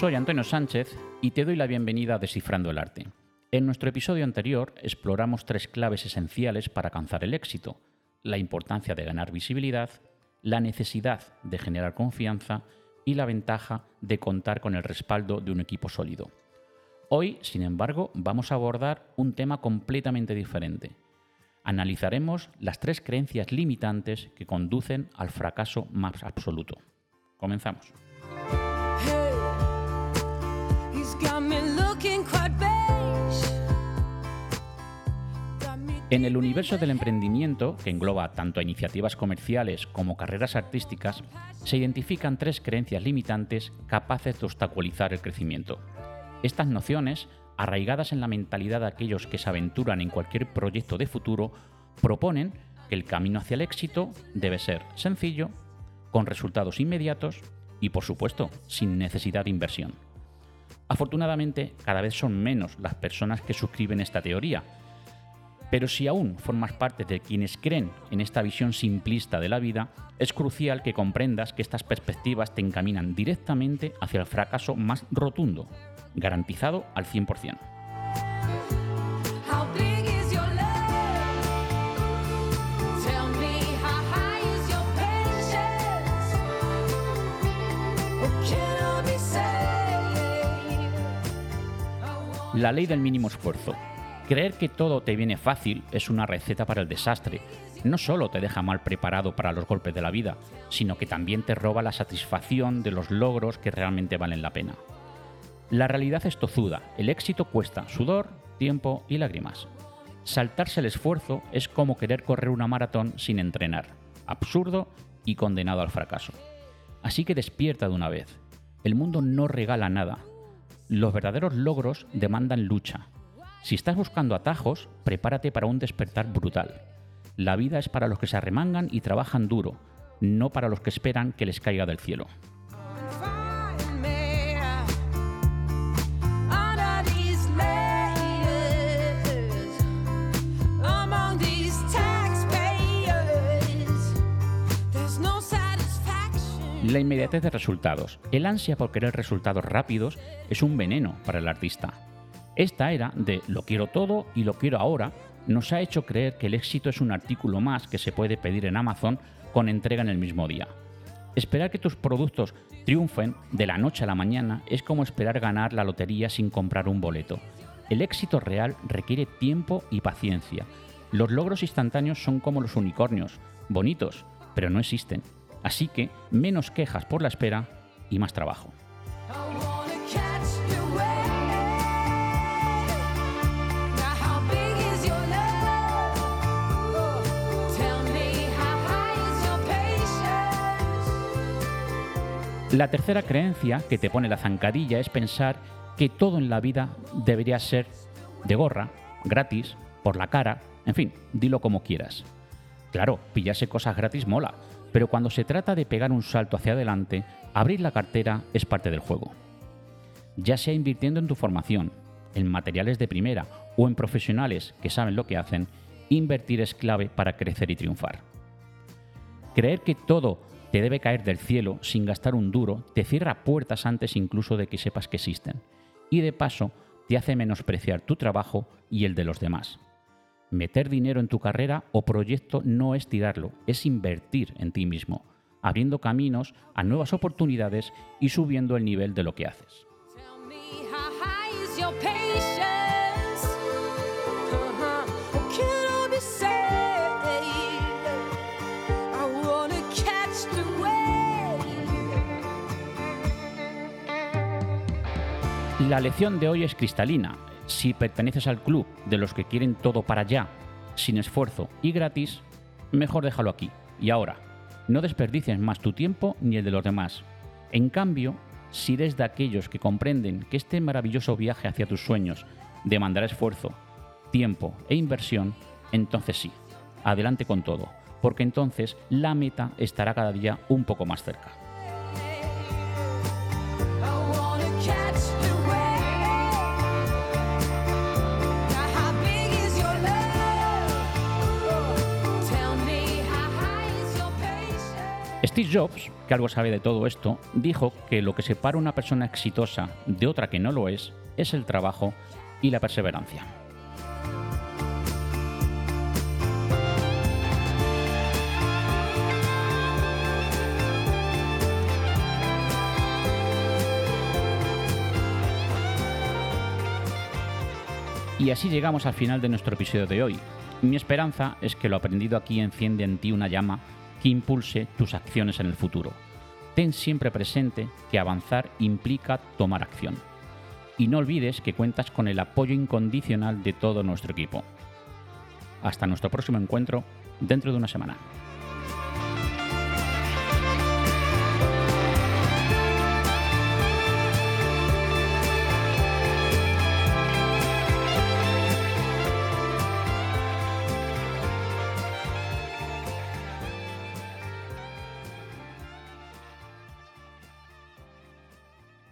Soy Antonio Sánchez y te doy la bienvenida a Descifrando el Arte. En nuestro episodio anterior exploramos tres claves esenciales para alcanzar el éxito, la importancia de ganar visibilidad, la necesidad de generar confianza y la ventaja de contar con el respaldo de un equipo sólido. Hoy, sin embargo, vamos a abordar un tema completamente diferente. Analizaremos las tres creencias limitantes que conducen al fracaso más absoluto. Comenzamos. En el universo del emprendimiento, que engloba tanto iniciativas comerciales como carreras artísticas, se identifican tres creencias limitantes capaces de obstaculizar el crecimiento. Estas nociones, arraigadas en la mentalidad de aquellos que se aventuran en cualquier proyecto de futuro, proponen que el camino hacia el éxito debe ser sencillo, con resultados inmediatos y, por supuesto, sin necesidad de inversión. Afortunadamente, cada vez son menos las personas que suscriben esta teoría, pero si aún formas parte de quienes creen en esta visión simplista de la vida, es crucial que comprendas que estas perspectivas te encaminan directamente hacia el fracaso más rotundo, garantizado al 100%. La ley del mínimo esfuerzo. Creer que todo te viene fácil es una receta para el desastre. No solo te deja mal preparado para los golpes de la vida, sino que también te roba la satisfacción de los logros que realmente valen la pena. La realidad es tozuda, el éxito cuesta sudor, tiempo y lágrimas. Saltarse el esfuerzo es como querer correr una maratón sin entrenar, absurdo y condenado al fracaso. Así que despierta de una vez. El mundo no regala nada. Los verdaderos logros demandan lucha, si estás buscando atajos, prepárate para un despertar brutal. La vida es para los que se arremangan y trabajan duro, no para los que esperan que les caiga del cielo. La inmediatez de resultados. El ansia por querer resultados rápidos es un veneno para el artista. Esta era de lo quiero todo y lo quiero ahora nos ha hecho creer que el éxito es un artículo más que se puede pedir en Amazon con entrega en el mismo día. Esperar que tus productos triunfen de la noche a la mañana es como esperar ganar la lotería sin comprar un boleto. El éxito real requiere tiempo y paciencia. Los logros instantáneos son como los unicornios, bonitos, pero no existen. Así que menos quejas por la espera y más trabajo. La tercera creencia que te pone la zancadilla es pensar que todo en la vida debería ser de gorra, gratis, por la cara, en fin, dilo como quieras. Claro, pillarse cosas gratis mola, pero cuando se trata de pegar un salto hacia adelante, abrir la cartera es parte del juego. Ya sea invirtiendo en tu formación, en materiales de primera o en profesionales que saben lo que hacen, invertir es clave para crecer y triunfar. Creer que todo te debe caer del cielo sin gastar un duro, te cierra puertas antes incluso de que sepas que existen. Y de paso, te hace menospreciar tu trabajo y el de los demás. Meter dinero en tu carrera o proyecto no es tirarlo, es invertir en ti mismo, abriendo caminos a nuevas oportunidades y subiendo el nivel de lo que haces. La lección de hoy es cristalina. Si perteneces al club de los que quieren todo para allá, sin esfuerzo y gratis, mejor déjalo aquí. Y ahora, no desperdicies más tu tiempo ni el de los demás. En cambio, si eres de aquellos que comprenden que este maravilloso viaje hacia tus sueños demandará esfuerzo, tiempo e inversión, entonces sí, adelante con todo, porque entonces la meta estará cada día un poco más cerca. Steve Jobs, que algo sabe de todo esto, dijo que lo que separa una persona exitosa de otra que no lo es es el trabajo y la perseverancia. Y así llegamos al final de nuestro episodio de hoy. Mi esperanza es que lo aprendido aquí enciende en ti una llama que impulse tus acciones en el futuro. Ten siempre presente que avanzar implica tomar acción. Y no olvides que cuentas con el apoyo incondicional de todo nuestro equipo. Hasta nuestro próximo encuentro dentro de una semana.